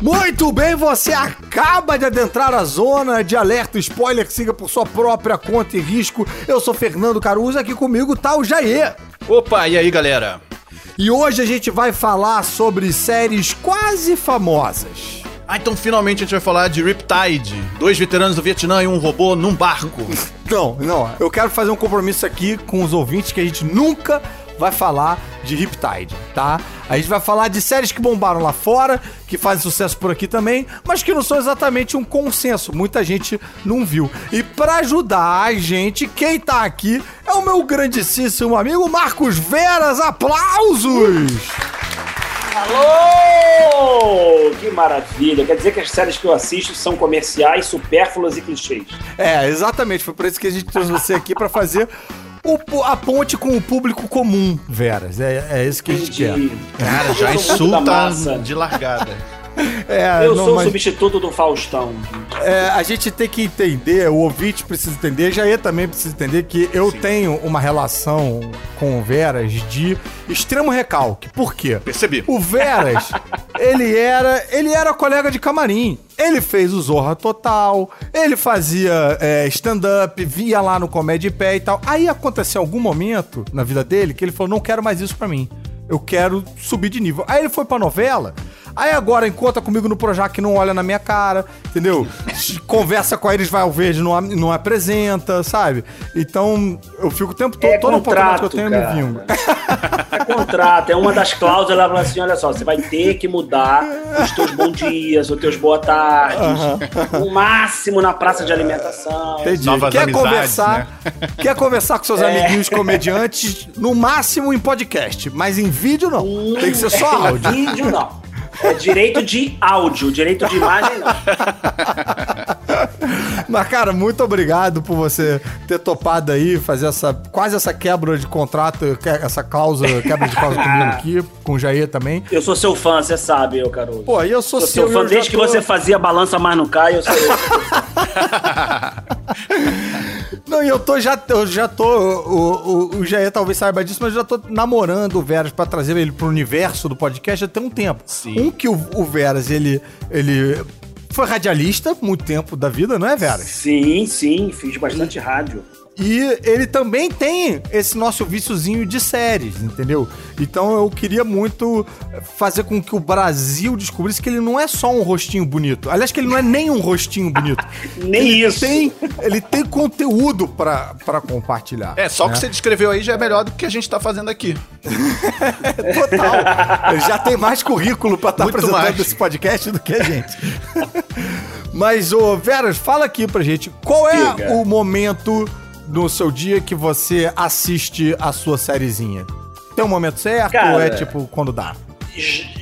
Muito bem, você acaba de adentrar a zona de alerta spoiler, siga por sua própria conta e risco. Eu sou Fernando Caruso, aqui comigo tá o Jair. Opa, e aí galera? E hoje a gente vai falar sobre séries quase famosas. Ah, então finalmente a gente vai falar de Riptide. Dois veteranos do Vietnã e um robô num barco. Não, não, eu quero fazer um compromisso aqui com os ouvintes que a gente nunca vai falar de Riptide, tá? A gente vai falar de séries que bombaram lá fora, que fazem sucesso por aqui também, mas que não são exatamente um consenso. Muita gente não viu. E para ajudar a gente, quem tá aqui é o meu grandíssimo amigo Marcos Veras. Aplausos! Alô! Que maravilha! Quer dizer que as séries que eu assisto são comerciais, supérfluas e clichês. É, exatamente. Foi por isso que a gente trouxe você aqui para fazer o, a ponte com o público comum, Veras. É, é isso que Entendi. a gente quer. Cara, já insulta de largada. É, eu não, sou mas... o substituto do Faustão. É, a gente tem que entender, o ouvinte precisa entender, Jair também precisa entender que eu Sim. tenho uma relação com o Veras de extremo recalque. Por quê? Percebi. O Veras, ele era, ele era colega de camarim. Ele fez o Zorra Total, ele fazia é, stand-up, via lá no Comédia Pé e tal. Aí aconteceu algum momento na vida dele que ele falou: não quero mais isso pra mim. Eu quero subir de nível. Aí ele foi pra novela. Aí agora encontra comigo no Projac não olha na minha cara, entendeu? Conversa com eles, vai ao verde, não, não apresenta, sabe? Então eu fico o tempo todo, é toda contrato, que eu tenho cara. me vindo. É contrato, é uma das cláusulas, ela fala assim: olha só, você vai ter que mudar os teus bons dias, os teus boa tardes, o máximo na praça de alimentação. Entendi. Novas quer amizades, conversar, né? quer conversar com seus é. amiguinhos comediantes, no máximo em podcast, mas em vídeo não. Hum, Tem que ser só áudio. Em vídeo não. É direito de áudio, direito de imagem não. Mas, cara, muito obrigado por você ter topado aí, fazer essa quase essa quebra de contrato, essa cláusula, quebra de cláusula comigo aqui, com o Jair também. Eu sou seu fã, você sabe, eu, Caruso. Pô, eu sou, sou seu, seu fã. Desde tô... que você fazia balança mais no cai, eu sou Não, e eu tô já, eu já tô. O, o, o Jair talvez saiba disso, mas eu já tô namorando o Veras pra trazer ele pro universo do podcast já tem um tempo. Sim. Um que o, o Veras, ele. ele foi radialista muito tempo da vida, não é, Veras? Sim, sim, fiz bastante rádio. E ele também tem esse nosso viciozinho de séries, entendeu? Então eu queria muito fazer com que o Brasil descobrisse que ele não é só um rostinho bonito. Aliás, que ele não é nem um rostinho bonito. nem ele isso. Tem, ele tem conteúdo para compartilhar. É, só o né? que você descreveu aí já é melhor do que a gente tá fazendo aqui. Total. Ele já tem mais currículo para estar tá apresentando mais. esse podcast do que a gente. Mas, ô, Veras, fala aqui pra gente, qual é Diga. o momento no seu dia que você assiste a sua sériezinha? Tem um momento certo Cara, ou é tipo quando dá?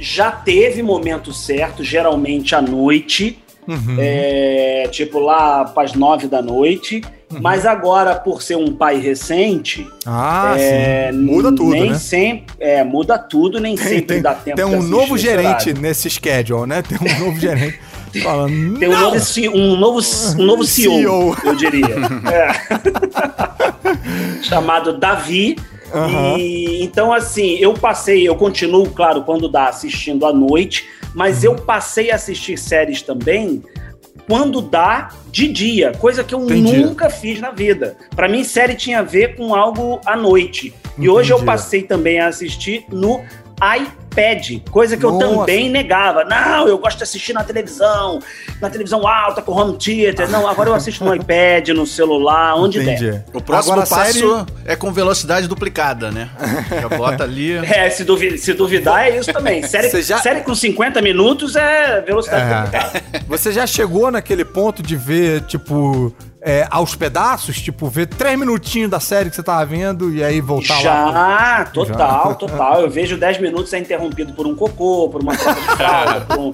Já teve momento certo, geralmente à noite. Uhum. É, tipo lá para as nove da noite. Uhum. Mas agora, por ser um pai recente, ah, é, muda tudo, nem né? sempre é, muda tudo, nem tem, sempre tem, dá tempo. Tem um novo gerente nesse schedule, né? Tem um novo gerente. Falando, Tem um novo, um novo, um novo CEO, CEO. eu diria. É. Chamado Davi. Uhum. E, então, assim, eu passei, eu continuo, claro, quando dá, assistindo à noite, mas eu passei a assistir séries também quando dá de dia, coisa que eu Entendi. nunca fiz na vida. Para mim, série tinha a ver com algo à noite. E hoje eu passei também a assistir no iPad, coisa que Nossa. eu também negava. Não, eu gosto de assistir na televisão, na televisão alta, com home theater. Não, agora eu assisto no iPad, no celular, onde Entendi. der. O próximo agora, passo série... é com velocidade duplicada, né? Já bota ali. É, se, duvidar, se duvidar é isso também. Série, já... série com 50 minutos é velocidade é. duplicada. Você já chegou naquele ponto de ver, tipo é, aos pedaços? Tipo, ver três minutinhos da série que você tava vendo e aí voltar Já, lá? total, Já. total. Eu vejo dez minutos é interrompido por um cocô, por uma troca de fralda, por, um,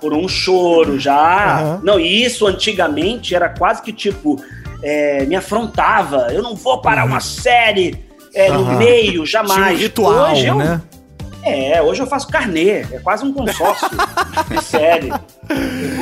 por um choro, já. Uhum. Não, e isso antigamente era quase que tipo, é, me afrontava. Eu não vou parar uhum. uma série é, uhum. no meio, jamais. Tinha um ritual, Hoje eu, né? É, hoje eu faço carnê, é quase um consórcio de série.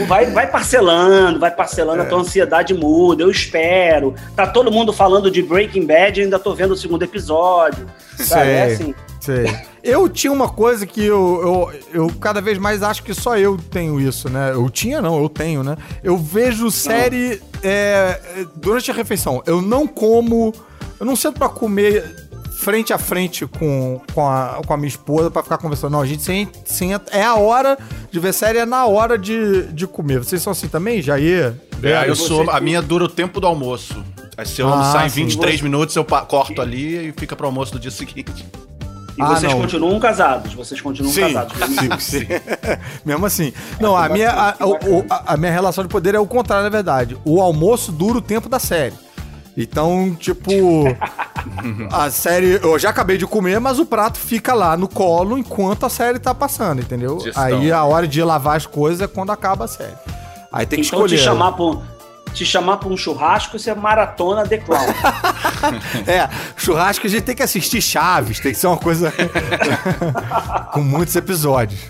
Vai, vai parcelando, vai parcelando, é. a tua ansiedade muda, eu espero. Tá todo mundo falando de Breaking Bad, ainda tô vendo o segundo episódio. Sabe? É assim. Sei. Eu tinha uma coisa que eu, eu, eu cada vez mais acho que só eu tenho isso, né? Eu tinha, não, eu tenho, né? Eu vejo série é, durante a refeição. Eu não como. Eu não sento pra comer frente a frente com, com, a, com a minha esposa pra ficar conversando. Não, a gente sem, sem, é a hora de ver série, é na hora de, de comer. Vocês são assim também, Jair? É, eu sou. A minha dura o tempo do almoço. Aí se eu Ah, almoçar em sim. 23 minutos, eu corto ali e fica pro almoço do dia seguinte. E Ah, vocês não. continuam casados, vocês continuam casados. sim, sim. Mesmo assim. Não, a minha, a, a- a minha relação de poder é o contrário, na verdade. O almoço dura o tempo da série. Então, tipo, a série. Eu já acabei de comer, mas o prato fica lá no colo enquanto a série tá passando, entendeu? Gestão. Aí a hora de lavar as coisas é quando acaba a série. Aí tem que Então escolher. te chamar pra um, te chamar pra um churrasco, você é maratona The Clown. É, churrasco a gente tem que assistir Chaves, tem que ser uma coisa com muitos episódios.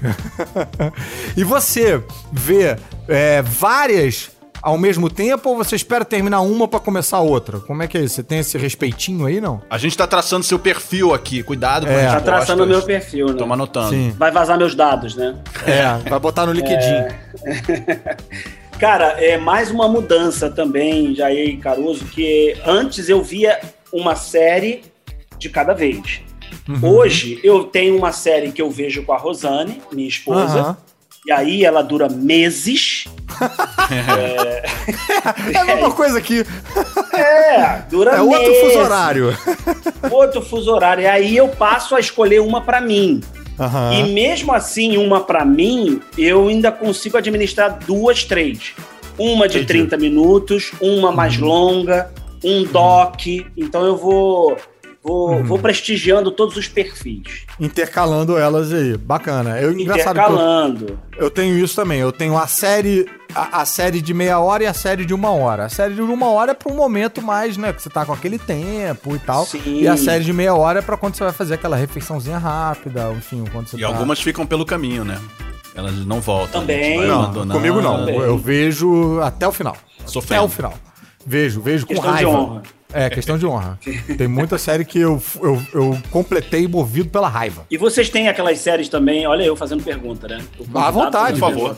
e você vê é, várias ao mesmo tempo ou você espera terminar uma pra começar outra? Como é que é isso? Você tem esse respeitinho aí, não? A gente tá traçando seu perfil aqui. Cuidado com É. as Tá traçando o meu perfil, né? Toma anotando. Sim. Vai vazar meus dados, né? É, vai botar no LinkedIn. Cara, é mais uma mudança também, Jair e Caruso, que antes eu via uma série de cada vez. Uhum. Hoje eu tenho uma série que eu vejo com a Rosane, minha esposa, Aham. E aí ela dura meses. É a mesma coisa aqui. É, dura É outro meses. fuso horário. Outro fuso horário. E aí eu passo a escolher uma pra mim. Aham. E mesmo assim, uma pra mim, eu ainda consigo administrar duas, três. Uma de Entendi. 30 minutos, uma mais Uhum. longa, um doc. Então eu vou, vou, Uhum. vou prestigiando todos os perfis. Intercalando elas aí. Bacana. Eu, engraçado que eu, Intercalando. Eu tenho isso também. Eu tenho a série, a, a série de meia hora e a série de uma hora. A série de uma hora é para um momento mais, né? Que você tá com aquele tempo e tal. Sim. E a série de meia hora é pra quando você vai fazer aquela refeiçãozinha rápida, enfim, quando você E tá... algumas ficam pelo caminho, né? Elas não voltam. Também. Não, comigo não. Também. Eu vejo até o final. Sofrendo. Até o final. Vejo, vejo com Questão de raiva. É, questão de honra. Tem muita série que eu, eu, eu completei movido pela raiva. E vocês têm aquelas séries também, olha eu fazendo pergunta, né? À vontade, por favor.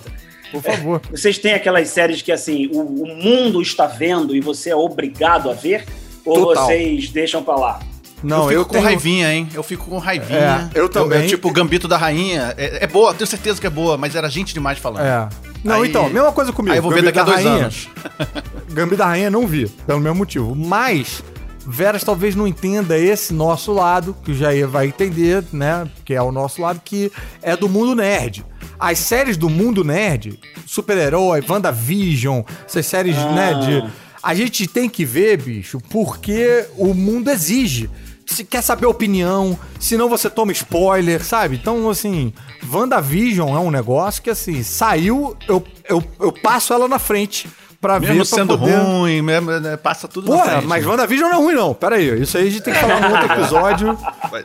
Por favor. Vocês têm aquelas séries que assim, o, o mundo está vendo e você é obrigado a ver? Ou Total. vocês deixam pra lá? Não, eu fico eu, com tenho... raivinha, hein? Eu fico com raivinha. É, eu também. tipo, o Gambito da Rainha. É, é boa, tenho certeza que é boa, mas era gente demais falando. É. Não, Aí- então, mesma coisa comigo. Aí eu vou ver Gambito daqui a dois Rainha- anos. Gambito da Rainha não vi, pelo mesmo motivo. Mas Veras talvez não entenda esse nosso lado, que o Jair vai entender, né? Que é o nosso lado, que é do mundo nerd. As séries do mundo nerd, super-herói, WandaVision, essas séries, Ah. né, de... A gente tem que ver, bicho, porque o mundo exige. Se quer saber a opinião, senão você toma spoiler, sabe? Então, assim, WandaVision é um negócio que, assim, saiu, eu, eu, eu passo ela na frente pra Mesmo ver pra sendo poder... ruim, mesmo, né, passa tudo na Porra, frente. mas WandaVision não é ruim, não. Pera aí. Isso aí a gente tem que falar num outro episódio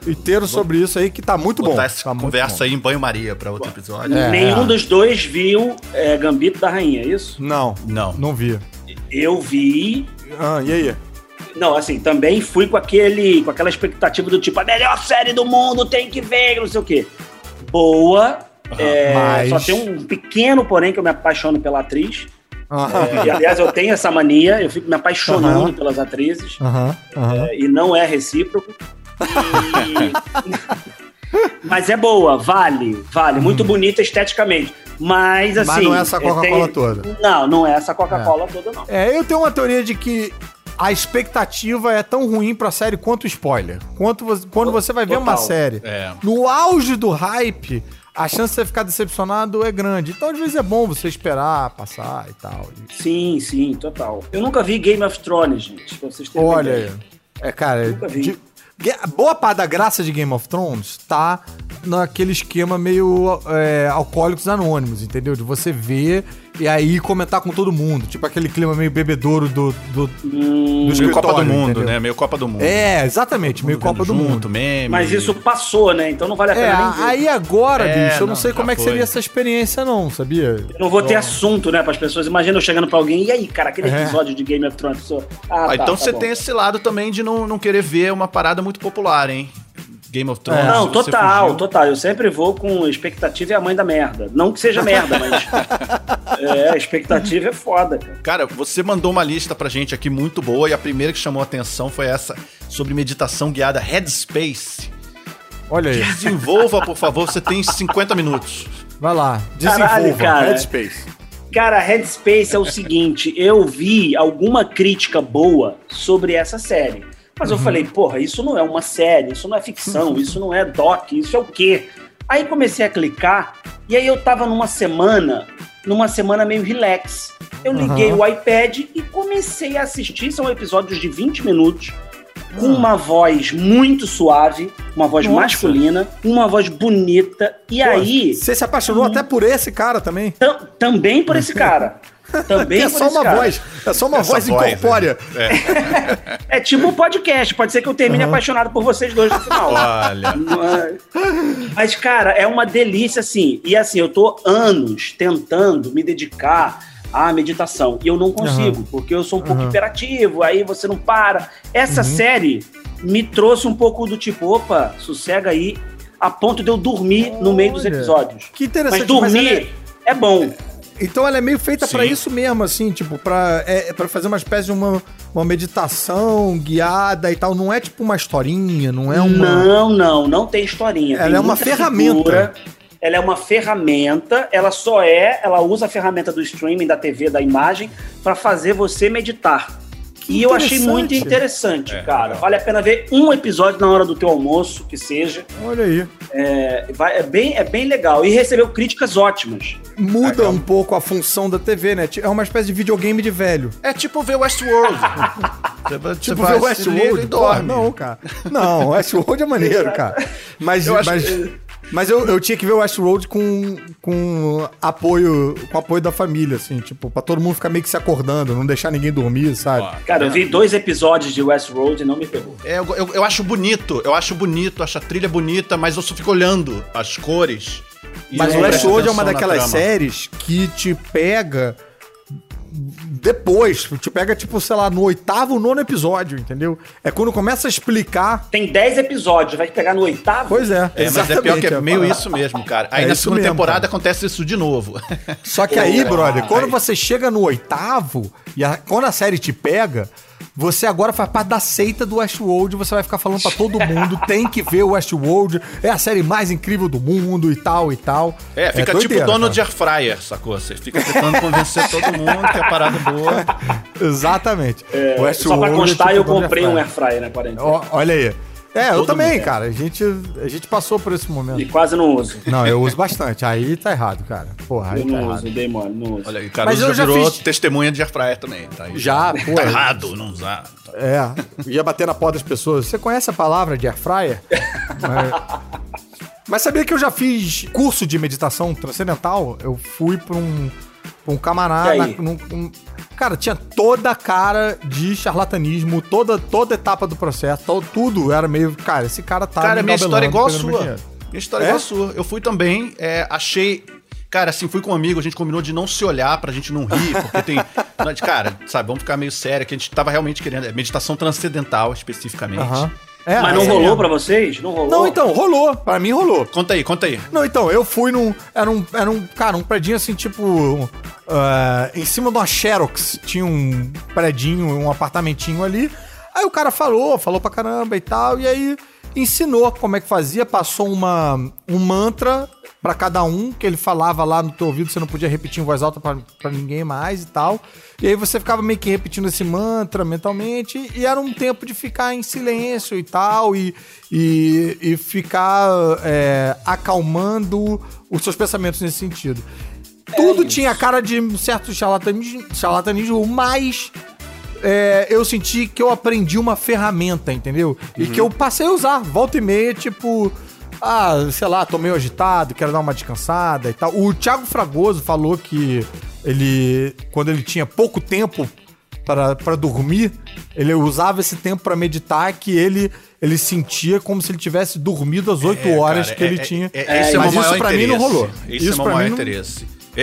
inteiro sobre isso aí, que tá muito bom. essa Tá muito conversa bom. aí em banho-maria pra outro episódio. É. Nenhum dos dois viu é, Gambito da Rainha, é isso? Não, Não. não vi. Eu vi. Ah, e aí? Não, assim, também fui com aquele, com aquela expectativa do tipo, a melhor série do mundo, tem que ver, não sei o quê. Boa. é, mas- Só tem um pequeno porém que eu me apaixono pela atriz. É, e, aliás, eu tenho essa mania, eu fico me apaixonando Aham. pelas atrizes. aham. É, e não é recíproco. E- Mas é boa, vale, vale. Muito bonita esteticamente. Mas assim. Mas não é essa é, Coca-Cola tem- toda. Não, não é essa Coca-Cola toda, não. É, eu tenho uma teoria de que a expectativa é tão ruim pra série quanto o spoiler. Quanto você- quando você vai ver uma Total. série É. no auge do hype, a chance de você ficar decepcionado é grande. Então, às vezes, é bom você esperar passar e tal. Sim, sim, total. Eu nunca vi Game of Thrones, gente, pra vocês terem Olha aí. É, cara, Nunca vi. de- boa parte da graça de Game of Thrones tá naquele esquema meio é, alcoólicos anônimos, entendeu? De você ver e aí comentar com todo mundo. Tipo aquele clima meio bebedouro do, do, Hum, do Meio Copa do Mundo, entendeu? né? Meio Copa do Mundo. É, exatamente, meio Copa do junto, Mundo. meme. mas isso passou, né? Então não vale a É, pena nem ver. aí agora, É, bicho, eu não, não, sei como é que foi. seria essa experiência, não, sabia? Eu não vou ter assunto, né, para as pessoas. Imagina eu chegando pra alguém, e aí, cara, aquele É. episódio de Game of Thrones. Ah, Ah, tá, então tá você bom. tem esse lado também de não, não querer ver uma parada muito popular, hein? Game of Thrones. Não, total, fugiu. total. Eu sempre vou com expectativa e a mãe da merda. Não que seja merda, mas. é, a expectativa é foda, cara. Cara, você mandou uma lista pra gente aqui muito boa e a primeira que chamou a atenção foi essa sobre meditação guiada Headspace. Olha aí. Desenvolva, por favor, você tem 50 minutos. Vai lá. Caralho, Desenvolva. cara. Headspace. Cara, Headspace é o seguinte: eu vi alguma crítica boa sobre essa série. Mas eu falei, porra, isso não é uma série, isso não é ficção, isso não é doc, isso é o quê? Aí comecei a clicar, e aí eu tava numa semana, numa semana meio relax. Eu liguei Aham. o iPad e comecei a assistir. São episódios de 20 minutos, com uma voz muito suave, uma voz Nossa. masculina, uma voz bonita. E Pô, aí, Você se apaixonou até por esse cara também. tam- também por esse cara. Também é só uma cara. voz. É só uma Essa voz voz, incorpórea. É tipo um podcast. Pode ser que eu termine apaixonado por vocês dois no final. Olha. Mas, cara, é uma delícia, assim. E assim, eu tô anos tentando me dedicar à meditação. E eu não consigo, porque eu sou um pouco Aham. hiperativo, aí você não para. Essa Uhum. série me trouxe um pouco do tipo, opa, sossega aí, a ponto de eu dormir no meio dos Olha, episódios. Que interessante. Mas dormir ela é- é bom. Então ela é meio feita Sim. isso mesmo, assim, tipo, pra, é, pra fazer uma espécie de uma, uma meditação guiada e tal. Não é tipo uma historinha, não é uma. Não, não, não tem historinha. Ela Tem é uma ferramenta. figura. Ela é uma ferramenta, ela só é, ela usa a ferramenta do streaming, da TV, da imagem, pra fazer você meditar. Que e eu achei muito interessante, É, cara. legal. Vale a pena ver um episódio na hora do teu almoço, que seja. Olha aí. É, vai- é bem, é bem legal. E recebeu críticas ótimas. Muda Legal. um pouco a função da TV, né? É uma espécie de videogame de velho. É tipo ver Westworld. Você Tipo, você ver Westworld e dorme. Não, cara. Não, Westworld é maneiro, cara. Mas, Eu acho mas, eu, eu tinha que ver o Westworld com, com apoio com apoio da família, assim, tipo, pra todo mundo ficar meio que se acordando, não deixar ninguém dormir, sabe? Cara, eu vi dois episódios de Westworld e não me pegou. É, eu, eu, eu acho bonito, eu acho bonito, acho a trilha bonita, mas eu só fico olhando as cores. Mas o Westworld é uma daquelas séries que te pega depois, te pega, tipo, sei lá, no oitavo, nono episódio, entendeu? É quando começa a explicar. Tem dez episódios, vai pegar no oitavo? Pois é. É, mas é pior que é meio isso mesmo, cara. Aí É na segunda mesmo, temporada cara. acontece isso de novo. Só que aí, Pô, brother, quando você chega no oitavo, e a- quando a série te pega, você agora faz parte da seita do Westworld, você vai ficar falando pra todo mundo, tem que ver o Westworld, é a série mais incrível do mundo e tal e tal. É, fica tipo doideira, dono cara. de air fryer, sacou? Você fica tentando convencer todo mundo que é parada boa. Exatamente. É, O só pra é constar, tipo eu dono de comprei um air air fryer na quarentena. Ó, olha aí. É, eu também, mundo. cara. A gente, a gente passou por esse momento. E quase não uso. Não, eu uso bastante. Aí tá errado, cara. Porra, aí Eu tá não errado. uso, dei mole, não uso. Olha aí, o Mas eu já já virou fiz- testemunha de air fryer também. Tá aí. Já, pô. Tá errado não usar. É, ia bater na porta das pessoas. Você conhece a palavra de air fryer? Mas, mas sabia que eu já fiz curso de meditação transcendental? Eu fui pra um, um camarada. Num- num- cara, tinha toda a cara de charlatanismo, toda, toda etapa do processo, to- tudo era meio. Cara, esse cara tá. Cara, minha história é igual a sua. Minha história é É? igual a sua. Eu fui também, é, achei. Cara, assim, fui com um amigo, a gente combinou de não se olhar pra gente não rir, porque tem. Cara, sabe, vamos ficar meio sério, que a gente tava realmente querendo. É meditação transcendental, especificamente. Aham. É, Mas não é rolou mesmo. pra vocês? Não rolou? Não, então, rolou. Pra mim rolou. Conta aí, conta aí. Não, então, eu fui num. Era um, era um cara, um predinho assim, tipo. ah, em cima de uma Xerox. Tinha um predinho, um apartamentinho ali. Aí o cara falou, falou pra caramba e tal. E aí ensinou como é que fazia, passou uma, um mantra pra cada um, que ele falava lá no teu ouvido, você não podia repetir em voz alta pra, pra ninguém mais e tal. E aí você ficava meio que repetindo esse mantra mentalmente, e era um tempo de ficar em silêncio e tal, e, e, e ficar é, acalmando os seus pensamentos nesse sentido. Tudo isso. tinha a cara de um certo charlatanismo, charlatanismo mas é, eu senti que eu aprendi uma ferramenta, entendeu? E que eu passei a usar, volta e meia, tipo. Ah, sei lá, tô meio agitado, quero dar uma descansada e tal. O Thiago Fragoso falou que ele, quando ele tinha pouco tempo para para dormir, ele usava esse tempo para meditar, que ele ele sentia como se ele tivesse dormido as 8 É, horas cara, que ele é- tinha. é- esse é o mas isso pra mim não interesse. rolou. Esse é o maior mim não-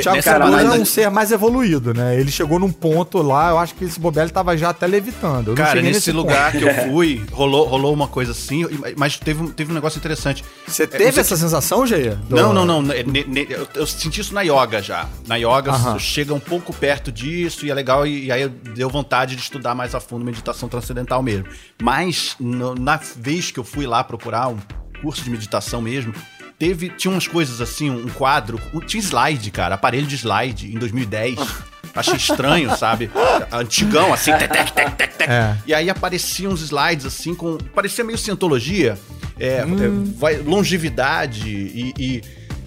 Thiago nessa Cardoso parada- é um ser mais evoluído, né? Ele chegou num ponto lá, eu acho que esse Bobelli tava já até levitando. Eu Cara, nesse ponto. lugar que eu fui, rolou, rolou uma coisa assim, mas teve, um- teve um negócio interessante. Você É, teve essa sensação, Geia? Do- Não, não, não. eu, eu senti isso na yoga já. Na yoga Aham. chega um pouco perto disso e é legal. E, e aí deu vontade de estudar mais a fundo meditação transcendental mesmo. Mas no- na vez que eu fui lá procurar um curso de meditação mesmo, teve, tinha umas coisas assim, um quadro. um- tinha slide, cara, aparelho de slide em 2010. Achei estranho, sabe? Antigão, assim, tec, tec, tec, tec, tec. É. E aí apareciam uns slides assim com. Parecia meio cientologia. É, Hum. é, vai- longevidade e, e-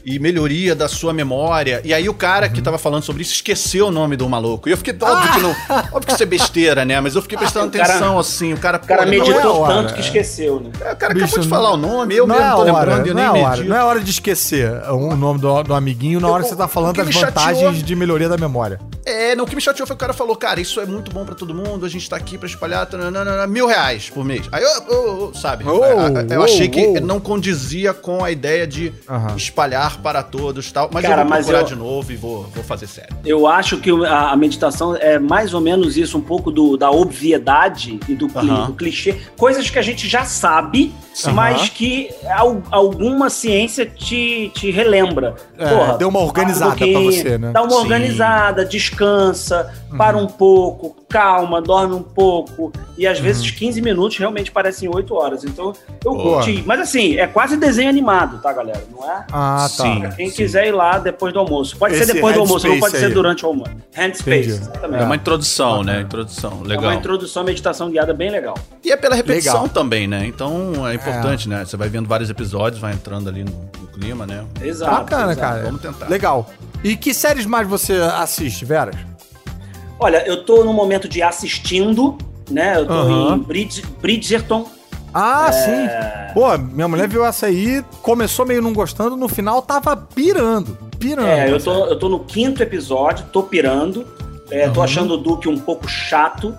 e melhoria da sua memória. E aí o cara Uhum. que tava falando sobre isso esqueceu o nome do maluco. E eu fiquei, óbvio que não. Óbvio que isso é besteira, né? Mas eu fiquei prestando O cara- atenção, assim. O cara, O cara pô, não é- meditou é tanto que esqueceu, né? é, o cara Bicho, acabou de não- falar o nome, eu não mesmo é a tô hora, lembrando eu não nem é hora, medito. não é hora de esquecer o nome do, do amiguinho na hora que você tá falando das me chateou- vantagens de melhoria da memória. É, não, o que me chateou foi que o cara falou, cara, isso é muito bom pra todo mundo, a gente tá aqui pra espalhar tananana, mil reais por mês. Aí eu, eu- eu- sabe, Oh, eu, eu oh, achei que oh. não condizia com a ideia de espalhar para todos tal, mas Cara, eu vou procurar eu- de novo e vou, vou fazer sério. Eu acho que a, a meditação é mais ou menos isso, um pouco do, da obviedade e do, do clichê. Coisas que a gente já sabe, Sim. mas que al- alguma ciência te, te relembra. É, deu uma organizada para pra você, né? Dá uma Sim. organizada, descansa, Uhum. para um pouco, calma, dorme um pouco. E às Uhum. vezes 15 minutos realmente parecem 8 horas. Então eu Boa. curti. Mas assim, é quase desenho animado, tá, galera? Não é? Ah, tá. Sim. Pra quem quiser ir lá depois do almoço. Pode Esse ser depois do almoço, não pode ser aí. durante o almoço. Handspace, Entendi. exatamente. É uma introdução, né? Introdução, É legal. uma introdução à meditação guiada bem legal. E é pela repetição Legal. também, né? Então é importante, né? Você vai vendo vários episódios, vai entrando ali no, no clima, né? Exato. Bacana, exato. cara. Vamos tentar. Legal. E que séries mais você assiste, Veras? Olha, eu tô no momento de assistindo, né? Eu tô Aham. em Bridge, Bridgerton. Ah, É. sim. Pô, minha mulher viu essa aí, começou meio não gostando, no final tava pirando. Pirando. É, eu tô, eu tô no quinto episódio, tô pirando. É, Tô Uhum. achando o Duque um pouco chato.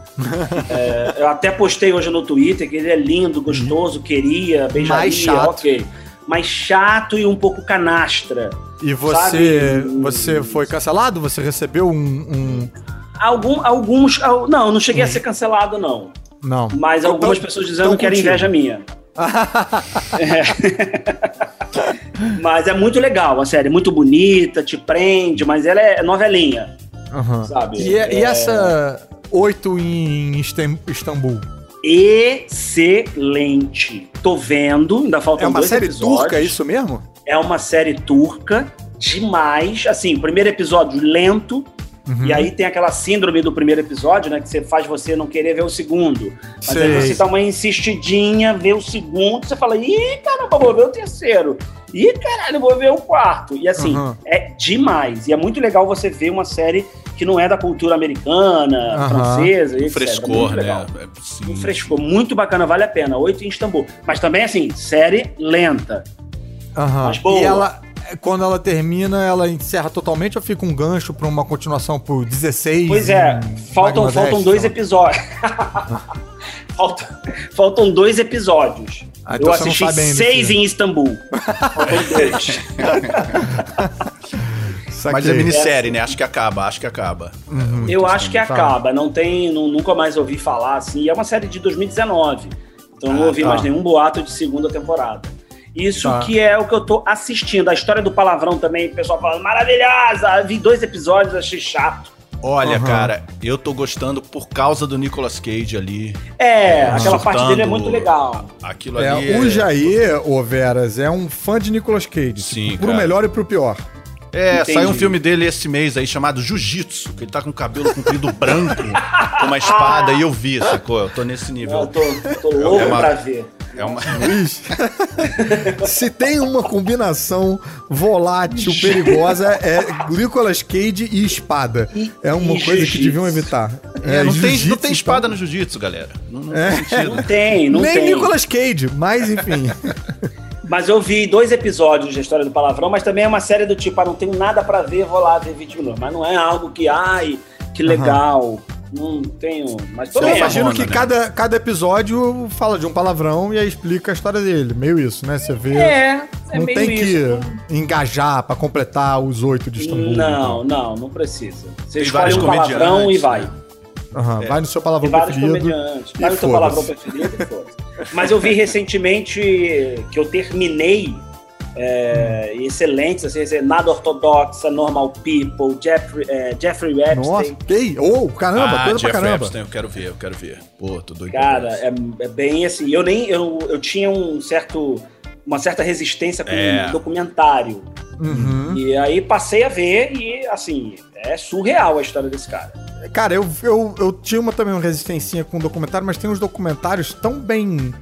É, eu até postei hoje no Twitter que ele é lindo, gostoso, queria, beijaria, Mais chato. ok. Mas chato e um pouco canastra. E você, Sabe? você foi cancelado? Você recebeu um. um- Algum, alguns. al- Não, não cheguei a ser cancelado, não. Não. Mas Então- algumas pessoas dizendo então que era inveja minha. É. Mas é muito legal, a série. Muito bonita, te prende, mas ela é novelinha, Aham. sabe? E, e É essa oito em Istam- Istambul? Excelente. Tô vendo, ainda faltam É uma série episódios. turca, é isso mesmo? É uma série turca, demais. Assim, o primeiro episódio lento, Uhum. E aí tem aquela síndrome do primeiro episódio, né? Que você faz você não querer ver o segundo. Mas Sei. aí você dá uma insistidinha, vê o segundo, você fala, ih, caramba, vou ver o terceiro. Ih, caralho, vou ver o quarto. E assim, Aham. é demais. E é muito legal você ver uma série que não é da cultura americana, Aham. francesa, etc. É frescor, muito né? legal. É, sim. Um frescor, muito bacana, vale a pena. Oito em Istambul. Mas também, assim, série lenta. Aham. Mas boa. E ela, quando ela termina, ela encerra totalmente ou fica um gancho pra uma continuação pro 16? Pois é, faltam, faltam dois episódios. faltam, faltam dois episódios. Ah, então Eu não assisti seis filho. em Istambul. Faltam dois. Mas é minissérie, né? Acho que acaba, acho que acaba. Uhum. Eu acho que acaba. Não tem, nu- nunca mais ouvi falar assim. E é uma série de 2019. Então não Ah, ouvi tá. mais nenhum boato de segunda temporada. Isso Tá. que é o que eu tô assistindo. A história do palavrão também, o pessoal falando, maravilhosa! Vi dois episódios, achei chato. Olha, Aham. cara, eu tô gostando por causa do Nicolas Cage ali. É, aquela parte dele é muito legal. Aquilo É, ali. o Jair, ô Veras, é um fã de Nicolas Cage. Sim, tipo, pro cara. melhor e pro pior. É, Entendi. saiu um filme dele esse mês aí chamado Jiu-Jitsu, que ele tá com o cabelo comprido branco, com uma espada, e eu vi, sacou? Eu tô nesse Eu nível. tô, tô louco É uma- pra ver. É uma. Luiz, se tem uma combinação volátil, perigosa, é Nicolas Cage e espada. É uma coisa que deviam evitar. É, não, tem, não tem espada então. no jiu-jitsu, galera. Não, não É. tem sentido. Não tem, não Nem tem. Nicolas Cage, mas enfim. Mas eu vi dois episódios da história do palavrão, mas também é uma série do tipo, ah, não tenho nada pra ver, vou lá ver 20 minutos. Mas não é algo que, ai, que legal. Não tenho. Mas Eu também imagino Ramona, que né? cada, cada episódio fala de um palavrão e aí explica a história dele. Meio isso, né? Você vê. É, é não meio tem isso. que engajar pra completar os oito de Istambul. Não, não, não precisa. Você Tem escolhe um palavrão e vai. né? Aham, Vai no seu palavrão preferido. Vai no foda-se. palavrão preferido e foda-se. Mas eu vi recentemente que eu terminei é, excelentes, assim, Nada Ortodoxa, Normal People, Jeffrey, é, Jeffrey Nossa, Epstein. que Oh, caramba, ah, coisa Jeff pra caramba. Epstein, eu quero ver, eu quero ver. Pô, tô doido. Cara, é, é bem assim. Eu nem. Eu, eu tinha um certo. Uma certa resistência com É. documentário. Uhum. E aí passei a ver e, assim, é surreal a história desse cara. Cara, eu, eu, eu tinha uma, também uma resistência com documentário, mas tem uns documentários tão bem.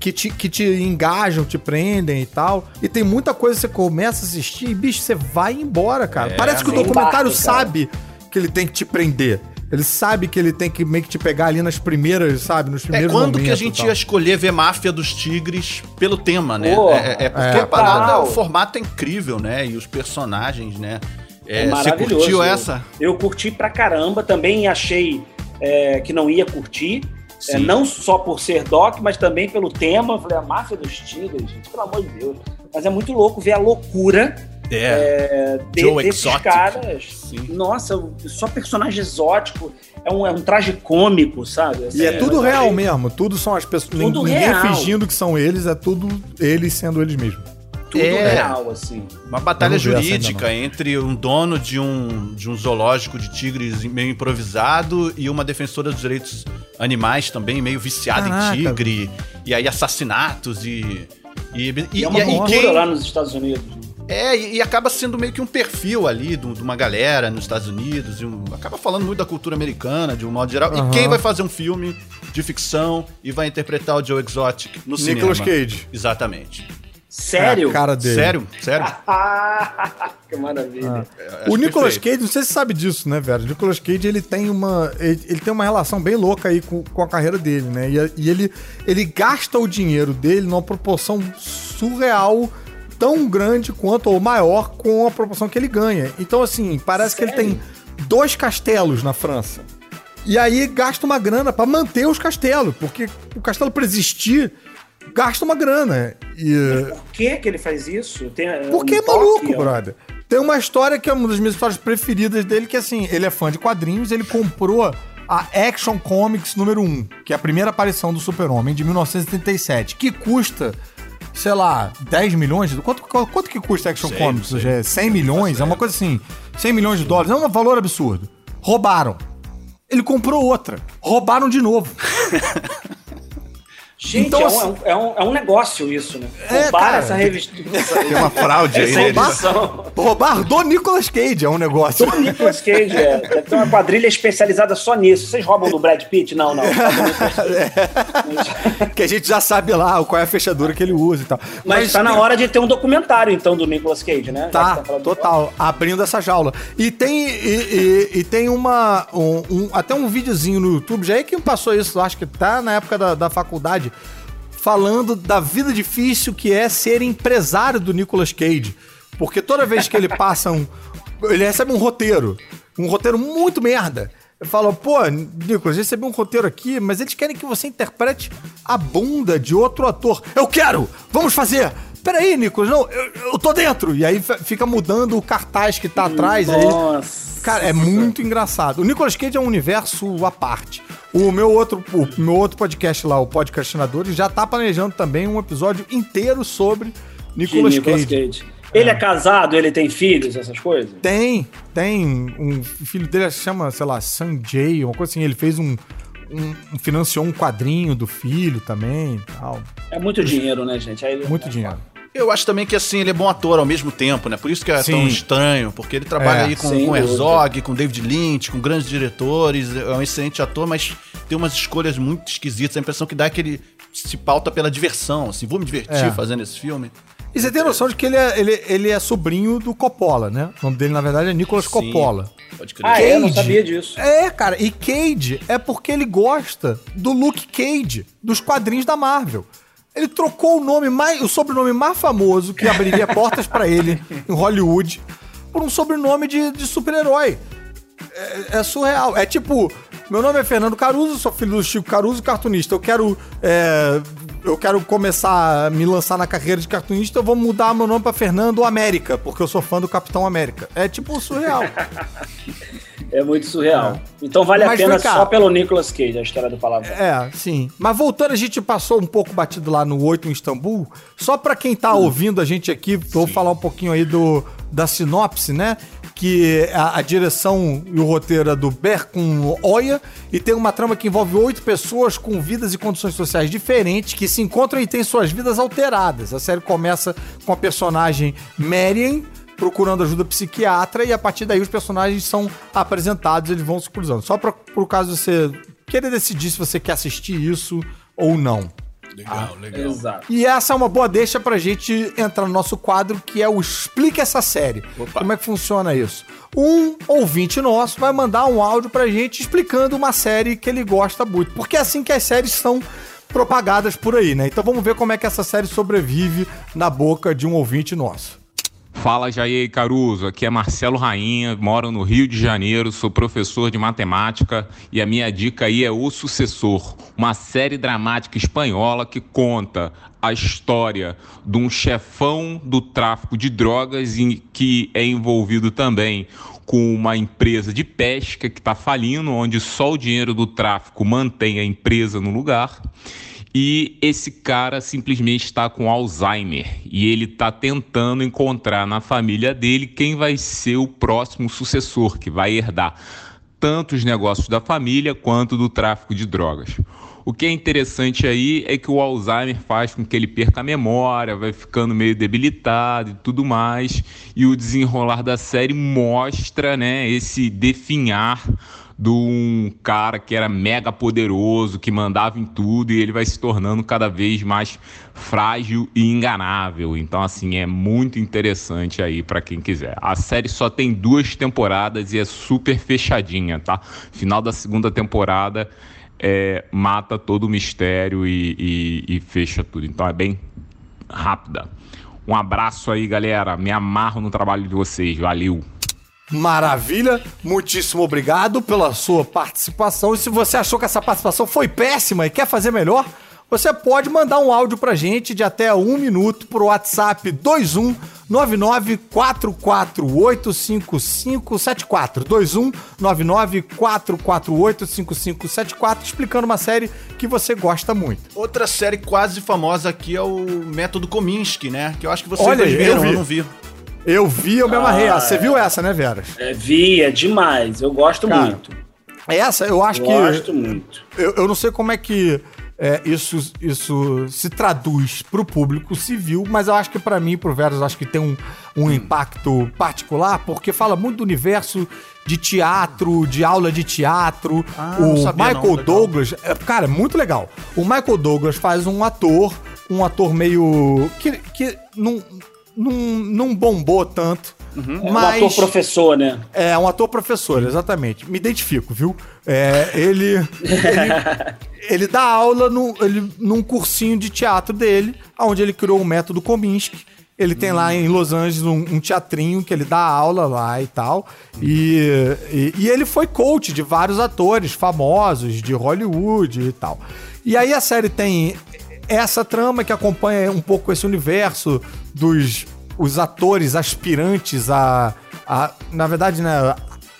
Que te, que te engajam, te prendem e tal. E tem muita coisa que você começa a assistir e, bicho, você vai embora, cara. É, Parece que o documentário embarque, cara. sabe que ele tem que te prender. Ele sabe que ele tem que meio que te pegar ali nas primeiras, sabe? Nos É primeiros quando que a momentos gente ia escolher ver Máfia dos Tigres pelo tema, né? Pô, é, é porque é. a parada, o formato é incrível, né? E os personagens, né? É, É você maravilhoso. curtiu essa? Eu curti pra caramba, também achei é, que não ia curtir. É, não só por ser doc, mas também pelo tema. Eu falei, a máfia dos tigres, gente, pelo amor de Deus. Mas é muito louco ver a loucura É. é, de- Joe desses Exotic. caras. Sim. Nossa, só personagem exótico. É um, é um traje cômico, sabe? E é, Assim, tudo eu real achei- mesmo. Tudo são as pessoas. Tudo ninguém real. fingindo que são eles, é tudo eles sendo eles mesmos. Tudo É. real, assim. Uma batalha jurídica entre um dono de um, de um zoológico de tigres meio improvisado e uma defensora dos direitos animais também, meio viciada Caraca. em tigre. E aí assassinatos e. E, E, é uma e- e cultura quem- lá nos Estados Unidos. É, e, e acaba sendo meio que um perfil ali de uma galera nos Estados Unidos. e um- acaba falando muito da cultura americana, de um modo geral. Aham. E quem vai fazer um filme de ficção e vai interpretar o Joe Exotic no Nicolas cinema? Cage. Exatamente. Sério? É a cara dele. Sério? Sério? que maravilha. Acho O Nicolas perfeito. Cage, não sei se você sabe disso, né, velho? O Nicolas Cage, ele tem uma, ele, ele tem uma relação bem louca aí com, com a carreira dele, né? E, e ele, ele gasta o dinheiro dele numa proporção surreal, tão grande quanto, ou maior, com a proporção que ele ganha. Então, assim, parece que ele Sério? tem dois castelos na França. E aí gasta uma grana pra manter os castelos, porque o castelo pra existir gasta uma grana. E, Por que que ele faz isso? Tem, porque um é maluco, toque, ó. brother. Tem uma história que é uma das minhas histórias preferidas dele, que assim, ele é fã de quadrinhos, ele comprou a Action Comics número 1, que é a primeira aparição do Super-Homem, de 1937, que custa, sei lá, 10 milhões? de- Quanto, quanto que custa a Action Sei, Comics? sei. É 100 milhões? É uma coisa assim, 100 milhões de dólares, é um valor absurdo. Roubaram. Ele comprou outra. Roubaram de novo. Gente, Então, é, um, assim- é, um, é um negócio isso, né? É, Roubar cara. essa revista. Tem uma fraude aí, né? edição. Roubar do Nicolas Cage é um negócio. Do Nicolas Cage, é. Deve ter uma quadrilha especializada só nisso. Vocês roubam do Brad Pitt? Não, não. Cage. que a gente já sabe lá qual é a fechadura que ele usa e tal. Mas tá na hora de ter um documentário, então, do Nicolas Cage, né? Tá, que do- total. Abrindo essa jaula. E tem, e, e- e tem uma. um- um- até um videozinho no YouTube, já é quem passou isso, acho que tá na época da, da faculdade, falando da vida difícil que é ser empresário do Nicolas Cage. Porque toda vez que ele passa um. Ele recebe um roteiro. Um roteiro muito merda. Ele fala, pô, Nicolas, recebi um roteiro aqui, mas eles querem que você interprete a bunda de outro ator. Eu quero! Vamos fazer! Peraí, Nicolas, não, eu, eu tô dentro! E aí fica mudando o cartaz que tá atrás. aí Nossa. Cara, é muito engraçado. O Nicolas Cage é um universo à parte. O meu outro, o meu outro podcast lá, o Podcastinadores, já tá planejando também um episódio inteiro sobre Nicolas, Nicolas Cage. Cage. Ele é casado, ele tem filhos, essas coisas? Tem, tem. Um o filho dele se chama, sei lá, Sanjay, uma coisa assim. Ele fez um, um- financiou um quadrinho do filho também e tal. É muito dinheiro, né, gente? Aí- Muito dinheiro. Eu acho também que assim, ele é bom ator ao mesmo tempo, né? Por isso que é Sim. tão estranho, porque ele trabalha É, aí com, com. Herzog, com David Lynch, com grandes diretores, é um excelente ator, mas tem umas escolhas muito esquisitas, a impressão que dá é que ele se pauta pela diversão, assim, vou me divertir É. fazendo esse filme. E você tem noção de que ele é, ele, ele é sobrinho do Coppola, né? O nome dele, na verdade, é Nicolas Sim. Coppola. Pode crer. Ah, é? Eu não Cage. sabia disso. É, cara, e Cage é porque ele gosta do Luke Cage, dos quadrinhos da Marvel. Ele trocou o nome mais, o sobrenome mais famoso que abriria portas pra ele em Hollywood por um sobrenome de, de super-herói. É, é surreal. É tipo, Meu nome é Fernando Caruso, sou filho do Chico Caruso, cartunista. Eu quero. É, eu quero começar a me lançar na carreira de cartunista, eu vou mudar meu nome pra Fernando América, porque eu sou fã do Capitão América. É tipo surreal. É muito surreal. É. Então vale Mas a pena só pelo Nicolas Cage, a história do palavrão. É, sim. Mas voltando, a gente passou um pouco batido lá no 8 em Istambul. Só pra quem tá hum. ouvindo a gente aqui, vou sim. falar um pouquinho aí do, da sinopse, né? Que a, a, direção e o roteiro é do Berkun Oya e tem uma trama que envolve oito pessoas com vidas e condições sociais diferentes que se encontram e têm suas vidas alteradas. A série começa com a personagem Marion procurando ajuda psiquiatra e a partir daí os personagens são apresentados, eles vão se cruzando. Só para por caso você querer decidir se você quer assistir isso ou não. Legal, ah, legal. Exato. E essa é uma boa deixa pra gente entrar no nosso quadro, que é o Explica essa série. Opa. Como é que funciona isso? Um ouvinte nosso vai mandar um áudio pra gente explicando uma série que ele gosta muito. Porque é assim que as séries são propagadas por aí, né? Então vamos ver como é que essa série sobrevive na boca de um ouvinte nosso. Fala Jair Caruso, aqui é Marcelo Rainha, moro no Rio de Janeiro, sou professor de matemática e a minha dica aí é O Sucessor, uma série dramática espanhola que conta a história de um chefão do tráfico de drogas e que é envolvido também com uma empresa de pesca que está falindo, onde só o dinheiro do tráfico mantém a empresa no lugar e esse cara simplesmente está com Alzheimer e ele está tentando encontrar na família dele quem vai ser o próximo sucessor que vai herdar tanto os negócios da família quanto do tráfico de drogas. O que é interessante aí é que o Alzheimer faz com que ele perca a memória, vai ficando meio debilitado e tudo mais, e o desenrolar da série mostra, né, esse definhar de um cara que era mega poderoso, que mandava em tudo, e ele vai se tornando cada vez mais frágil e enganável. Então, assim, é muito interessante aí para quem quiser. A série só tem duas temporadas e é super fechadinha, tá? Final da segunda temporada é, mata todo o mistério e, e, e fecha tudo. Então é bem rápida. Um abraço aí, galera. Me amarro no trabalho de vocês. Valeu! Maravilha, muitíssimo obrigado pela sua participação. E se você achou que essa participação foi péssima e quer fazer melhor, você pode mandar um áudio pra gente de até um minuto pro WhatsApp 219944855574. 219944855574, explicando uma série que você gosta muito. Outra série quase famosa aqui é o Método Kominsky, né? Que eu acho que vocês Olha, viram, eu, vi. eu não vi. Eu vi, eu me amarrei. Ah, Você é. viu essa, né, Veras? É, vi, é demais. Eu gosto Cara, muito. Essa, eu acho gosto que. Gosto muito. Eu, eu não sei como é que é, isso, isso se traduz pro público civil, mas eu acho que para mim, pro Veras, acho que tem um, um impacto particular, porque fala muito do universo de teatro, de aula de teatro. Ah, o Michael não, Douglas, é, cara, muito legal. O Michael Douglas faz um ator, um ator meio. que, que não não, não bombou tanto. Uhum. Mas, é um ator professor, né? É, um ator professor, exatamente. Me identifico, viu? É, ele, ele, ele, dá aula no, ele, num cursinho de teatro dele, onde ele criou o método Kominsky. Ele tem lá em Los Angeles um, um, teatrinho que ele dá aula lá e tal. E, e, e, ele foi coach de vários atores famosos de Hollywood e tal. E aí a série tem essa trama que acompanha um pouco esse universo dos os atores aspirantes a, a na verdade, né,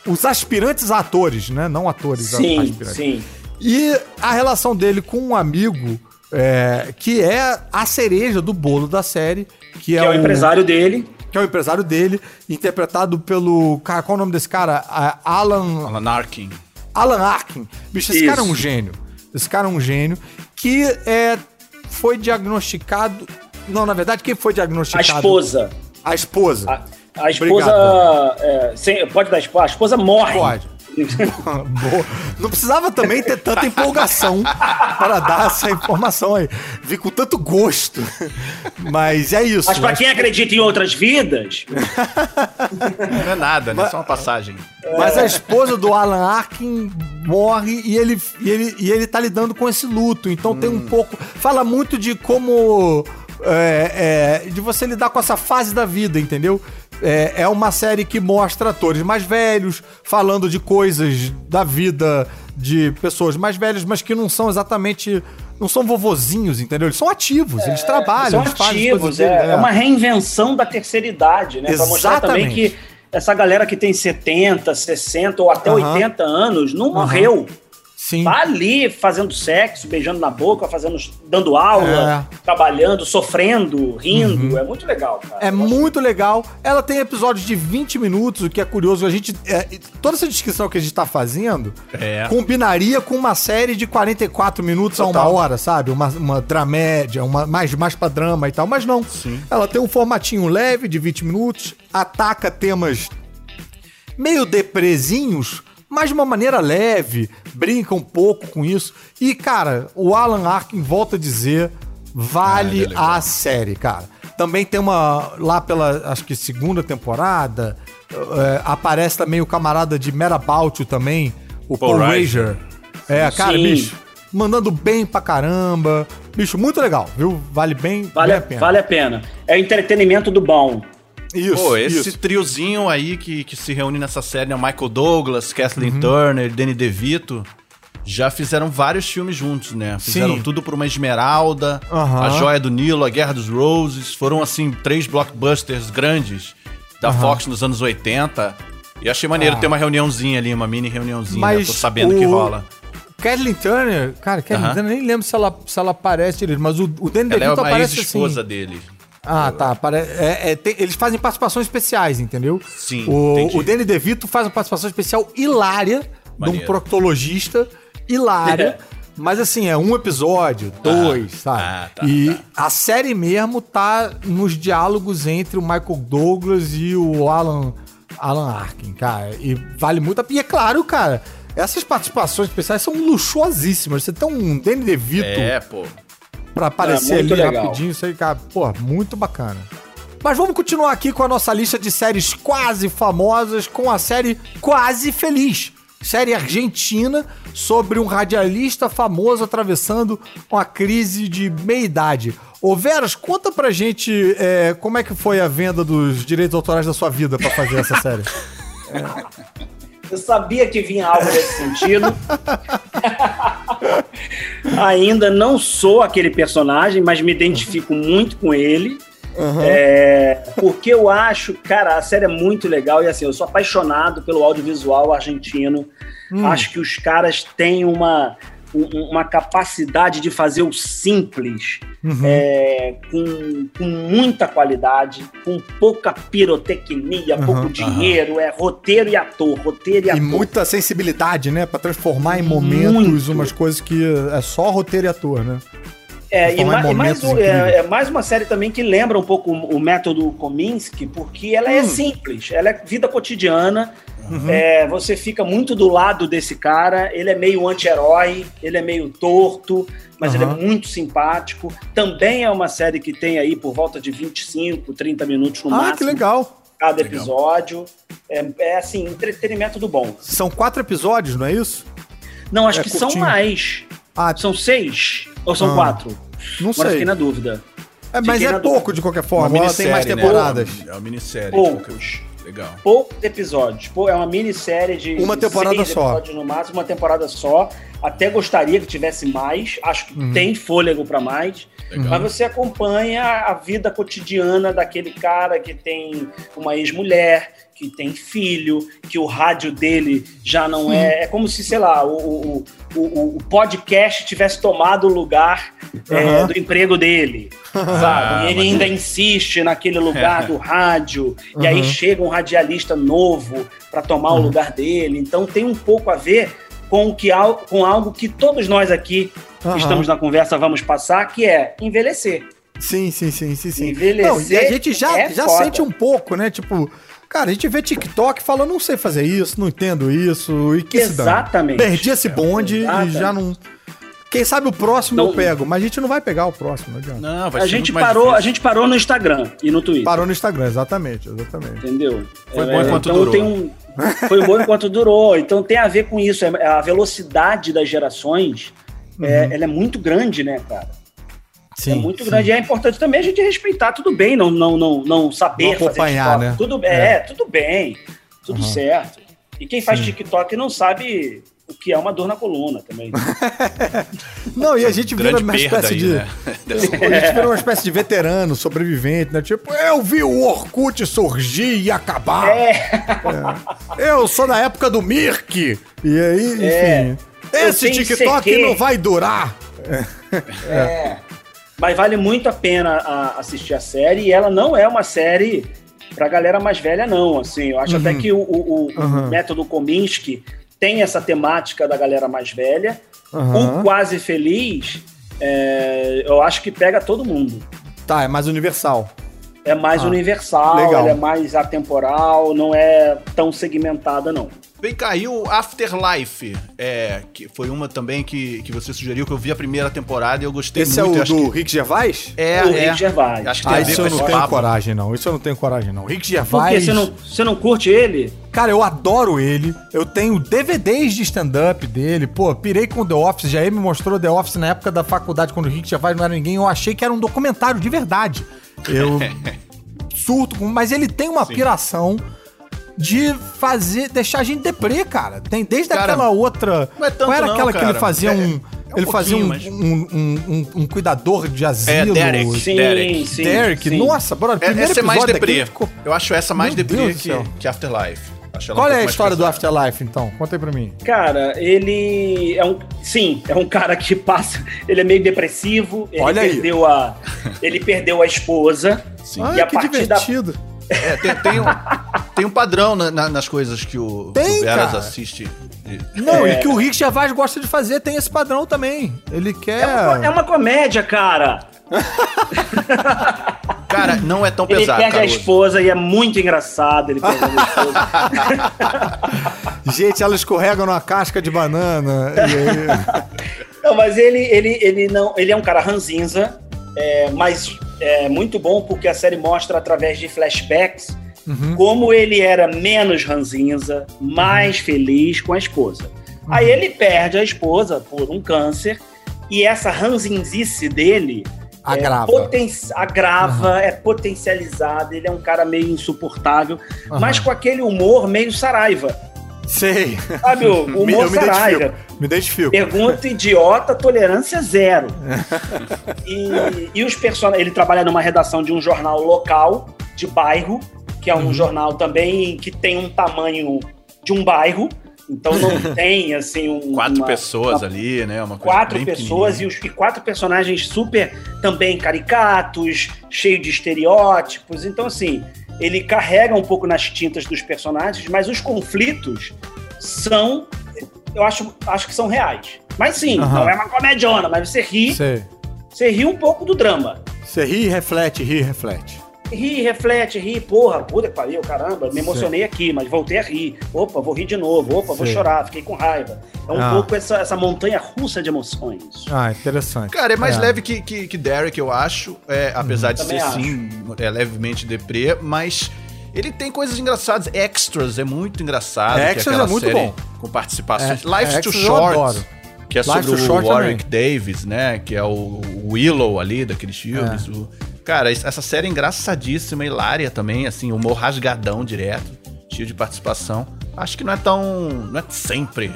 os aspirantes a atores, né, não atores sim, aspirantes. Sim. E a relação dele com um amigo é, que é a cereja do bolo da série, que, é, que é, o, empresário dele. Que é o empresário dele, interpretado pelo. Cara, qual é o nome desse cara? Alan. Alan Arkin. Alan Arkin. Bicho, esse Isso. cara é um gênio. Esse cara é um gênio que é foi diagnosticado. Não, na verdade, quem foi diagnosticado? A esposa. A esposa. A, a esposa. É, sem, pode dar a esposa? A esposa morre. Pode. Não precisava também ter tanta empolgação para dar essa informação aí. Vi com tanto gosto. Mas é isso. Mas para quem acredita em outras vidas. Não é nada, né? Mas, Só uma passagem. Mas a esposa do Alan Arkin morre e ele, e ele, e ele tá lidando com esse luto. Então hum. tem um hum. pouco. Fala muito de como. É, é, de você lidar com essa fase da vida, entendeu? É, é uma série que mostra atores mais velhos, falando de coisas da vida de pessoas mais velhas, mas que não são exatamente. Não são vovozinhos, entendeu? Eles são ativos, eles trabalham, São eles ativos, é, dele, é uma reinvenção da terceira idade, né? Pra mostrar também Exatamente. que essa galera que tem 70, 60 ou até Aham. 80 anos não Aham. morreu. Sim. Tá ali fazendo sexo, beijando na boca, fazendo, dando aula, trabalhando, sofrendo, rindo. É muito legal, cara. É Eu muito legal. Ela tem episódios de 20 minutos, o que é curioso. A gente. é, toda essa descrição que a gente tá fazendo É. combinaria com uma série de 44 minutos a uma Total. hora, sabe? Uma, uma dramédia, uma, mais, mais pra drama e tal. Mas não. Sim. Ela tem um formatinho leve de 20 minutos, ataca temas meio depresinhos, mas de uma maneira leve, brinca um pouco com isso. E, cara, o Alan Arkin volta a dizer, vale Ah, é a série, cara. Também tem uma, lá pela, acho que segunda temporada, é, aparece também o camarada de Merabout também, o Paul, Paul Rager. É, cara, Sim. bicho, mandando bem pra caramba. Bicho, muito legal, viu? Vale bem, Vale, bem a pena. vale a pena. É o entretenimento do bom. Isso, Pô, esse isso. triozinho aí que, que se reúne nessa série, né? O Michael Douglas, Kathleen Uhum. Turner, Danny DeVito, já fizeram vários filmes juntos, né? Fizeram Sim. tudo por uma Esmeralda, Aham. A Joia do Nilo, A Guerra dos Roses. Foram, assim, três blockbusters grandes da Fox nos anos 80. E achei maneiro Ah. ter uma reuniãozinha ali, uma mini reuniãozinha. Mas né? Tô sabendo o- que rola. Kathleen Turner, cara, Kathleen Aham. Turner, nem lembro se ela, se ela aparece direito, mas o, o Danny Ela é DeVito aparece ex-esposa assim. dele. Ah, tá. é- é, tem- eles fazem participações especiais, entendeu? Sim, O, entendi. o Danny DeVito faz uma participação especial hilária de um Maneiro. proctologista hilária. Mas assim, é um episódio, dois, sabe? Ah, tá, e tá. a série mesmo tá nos diálogos entre o Michael Douglas e o Alan, Alan Arkin, cara. E vale muito a pena. E é claro, cara, essas participações especiais são luxuosíssimas. Você tem um Danny DeVito É, pô. Pra aparecer É, ali legal. rapidinho, isso aí, cara, pô, muito bacana. Mas vamos continuar aqui com a nossa lista de séries quase famosas, com a série Quase Feliz. Série argentina sobre um radialista famoso atravessando uma crise de meia-idade. Ô Veras, conta pra gente é, como é que foi a venda dos direitos autorais da sua vida pra fazer essa série. Eu sabia que vinha algo nesse sentido. Ainda não sou aquele personagem, mas me identifico muito com ele. É, porque eu acho, cara, a série é muito legal e assim, eu sou apaixonado pelo audiovisual argentino. Acho que os caras têm uma, um- uma capacidade de fazer o simples é, com, com muita qualidade, com pouca pirotecnia, pouco dinheiro, é roteiro e ator, roteiro e E ator. muita sensibilidade, né? Pra transformar em momentos Muito. umas coisas que é só roteiro e ator, né? É, e, ma- e mais, é, é mais uma série também que lembra um pouco o o método Kominsky, porque ela é simples, ela é vida cotidiana. É, você fica muito do lado desse cara. Ele é meio anti-herói, ele é meio torto, mas ele é Aham. muito simpático. Também é uma série que tem aí por volta de 25, 30 minutos no ah, máximo. que legal. Cada Legal. episódio. É, é assim, entretenimento do bom. São quatro episódios, não é isso? Não, acho É que curtinho. são mais. Ah, São seis ou são Ah, quatro? não Agora sei. fiquei na dúvida. É, mas Fiquei é pouco de qualquer forma. Uma Ela tem mais minissérie, né? temporadas. É uma minissérie. Poucos. Legal. poucos episódios. Pô, é uma minissérie de Uma temporada seis só. episódios no máximo, uma temporada só. Até gostaria que tivesse mais. Acho que Uhum. tem fôlego para mais. Legal. Mas você acompanha a vida cotidiana daquele cara que tem uma ex-mulher, que tem filho, que o rádio dele já não é. É como se, sei lá, o, o, o, o podcast tivesse tomado o lugar é, do emprego dele. Sabe? E ele ainda insiste naquele lugar do rádio. E aí Uhum. chega um radialista novo para tomar o lugar dele. Então tem um pouco a ver com, o que, com algo que todos nós aqui que Aham. estamos na conversa vamos passar, que é envelhecer. Sim, sim, sim, sim, sim. Envelhecer Não, e a gente já, é já foda. sente um pouco, né? Tipo, cara, a gente vê TikTok falando, não sei fazer isso, não entendo isso, e que. Exatamente. Perdi esse bonde e Exatamente. já não. Quem sabe o próximo Não- eu pego, mas a gente não vai pegar o próximo, não adianta. Não, vai A ser gente, parou, a difícil. gente parou no Instagram e no Twitter. Parou no Instagram, exatamente, exatamente. Entendeu? Foi bom enquanto então durou. Tem um, foi bom enquanto durou. Então tem a ver com isso. É- A velocidade das gerações Uhum. é, ela é muito grande, né, cara? é muito sim. grande. E é importante também a gente respeitar, tudo bem, não, não, não, não saber não acompanhar, né? Tudo, é. é, tudo bem, tudo uhum. certo. E quem faz sim. TikTok não sabe o que é uma dor na coluna também. Não, e a gente vira uma espécie aí, de. Né? a gente vira uma espécie de veterano, sobrevivente, né? Tipo, eu vi o Orkut surgir e acabar. É. é. Eu sou da época do Mirk. E aí, é. enfim. É. Esse TikTok não vai durar. É. é. Mas vale muito a pena a assistir a série. E ela não é uma série pra galera mais velha, não. Assim, eu acho uhum. até que o, o, o uhum. método Kominsky tem essa temática da galera mais velha. Uhum. O Quase Feliz, é, eu acho que pega todo mundo. Tá, é mais universal. É mais ah, universal, legal. é mais atemporal, não é tão segmentada, não. Vem cá, e o Afterlife, é, que foi uma também que, que você sugeriu, que eu vi a primeira temporada e eu gostei Esse muito. Esse é o do que... Rick Gervais? É, o é. Rick Gervais. Acho que ah, isso eu não tenho papo. coragem, não. Isso eu não tenho coragem, não. Rick Gervais... Por quê? Você não, você não curte ele? Cara, eu adoro ele. Eu tenho DVDs de stand-up dele. Pô, pirei com The Office. Já ele me mostrou The Office na época da faculdade, quando o Rick Gervais não era ninguém. Eu achei que era um documentário de verdade. Eu surto, mas ele tem uma Sim. piração de fazer, deixar a gente deprê, cara. Tem desde cara, aquela outra. Não é tanto Qual era não, aquela cara. que ele fazia é, um. É um ele fazia um, mas... um, um, um, cuidador de asilo. É, Derek. Sim, Derek. Sim, Derek. Sim. Nossa, bora, é, essa é mais deprê. Ficou... Eu acho essa mais Meu deprê que, que Afterlife. Qual é a história do Afterlife, então? Conta aí pra mim. Cara, ele é um. Sim, é um cara que passa. Ele é meio depressivo. Ele Olha perdeu aí. a. Ele perdeu a esposa. Sim. Ah, e a que partir divertido. Da, é, tem, tem, um, tem um padrão na, na, nas coisas que o, tem, o Veras assiste. Não, é. e que o Rick Gervais gosta de fazer, tem esse padrão também. Ele quer. É uma, é uma comédia, cara. Cara, não é tão ele pesado. Ele perde a esposa e é muito engraçado. Ele perde a esposa. Gente, ela escorrega numa casca de banana. E aí... Não, mas ele, ele, ele não. Ele é um cara ranzinza, é, mas é muito bom porque a série mostra através de flashbacks uhum. como ele era menos ranzinza, mais uhum. feliz com a esposa. Uhum. Aí ele perde a esposa por um câncer e essa ranzinzice dele agrava, é, poten agrava uhum. é potencializada, ele é um cara meio insuportável, mas com aquele humor meio saraiva. Sei. Sabe, o humor me Saraiva. Me identifico. Pergunta idiota, tolerância zero. e, e os personagens. Ele trabalha numa redação de um jornal local, de bairro, que é um uhum. jornal também que tem um tamanho de um bairro. Então não tem, assim, um. Quatro uma, pessoas uma, ali, né? Uma quatro pessoas e, os, e quatro personagens super também caricatos, cheio de estereótipos. Então, assim, ele carrega um pouco nas tintas dos personagens, mas os conflitos são, eu acho, acho que são reais. Mas sim, uhum. não é uma comediona, mas você ri, Sei. você ri um pouco do drama. Você ri e reflete, ri e reflete ri, reflete, ri, porra, puta que pariu, caramba, me emocionei aqui, mas voltei a rir. Opa, vou rir de novo, opa, vou chorar, fiquei com raiva. É um ah. pouco essa, essa montanha russa de emoções. Ah, interessante. Cara, é mais é. leve que, que, que, Derek, eu acho, é, apesar de ser, acho. sim, é levemente deprê, mas... Ele tem coisas engraçadas. Extras é muito engraçado. É, Extras é, é muito bom. Com participações. É, Life to Short. Que é Life sobre o Warwick também. Davis, né? Que é o Willow ali daqueles filmes. É. O, Cara, essa série é engraçadíssima, hilária também, assim, humor rasgadão direto, cheio de participação. Acho que não é tão. não é sempre.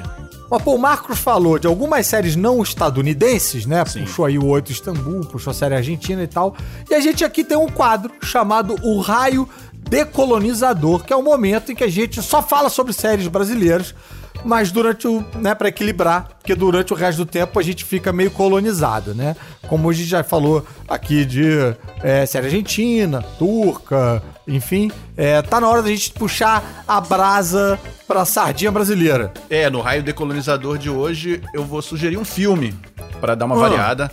Mas, pô, o Marcos falou de algumas séries não estadunidenses, né? Sim. Puxou aí o Oito Istambul, puxou a série argentina e tal. E a gente aqui tem um quadro chamado O Raio Decolonizador, que é o momento em que a gente só fala sobre séries brasileiras mas durante o, né, para equilibrar, porque durante o resto do tempo a gente fica meio colonizado, né? Como a gente já falou aqui de é, série argentina, turca, enfim, é, tá na hora da gente puxar a brasa pra sardinha brasileira. É, no raio decolonizador de hoje eu vou sugerir um filme para dar uma ah. variada.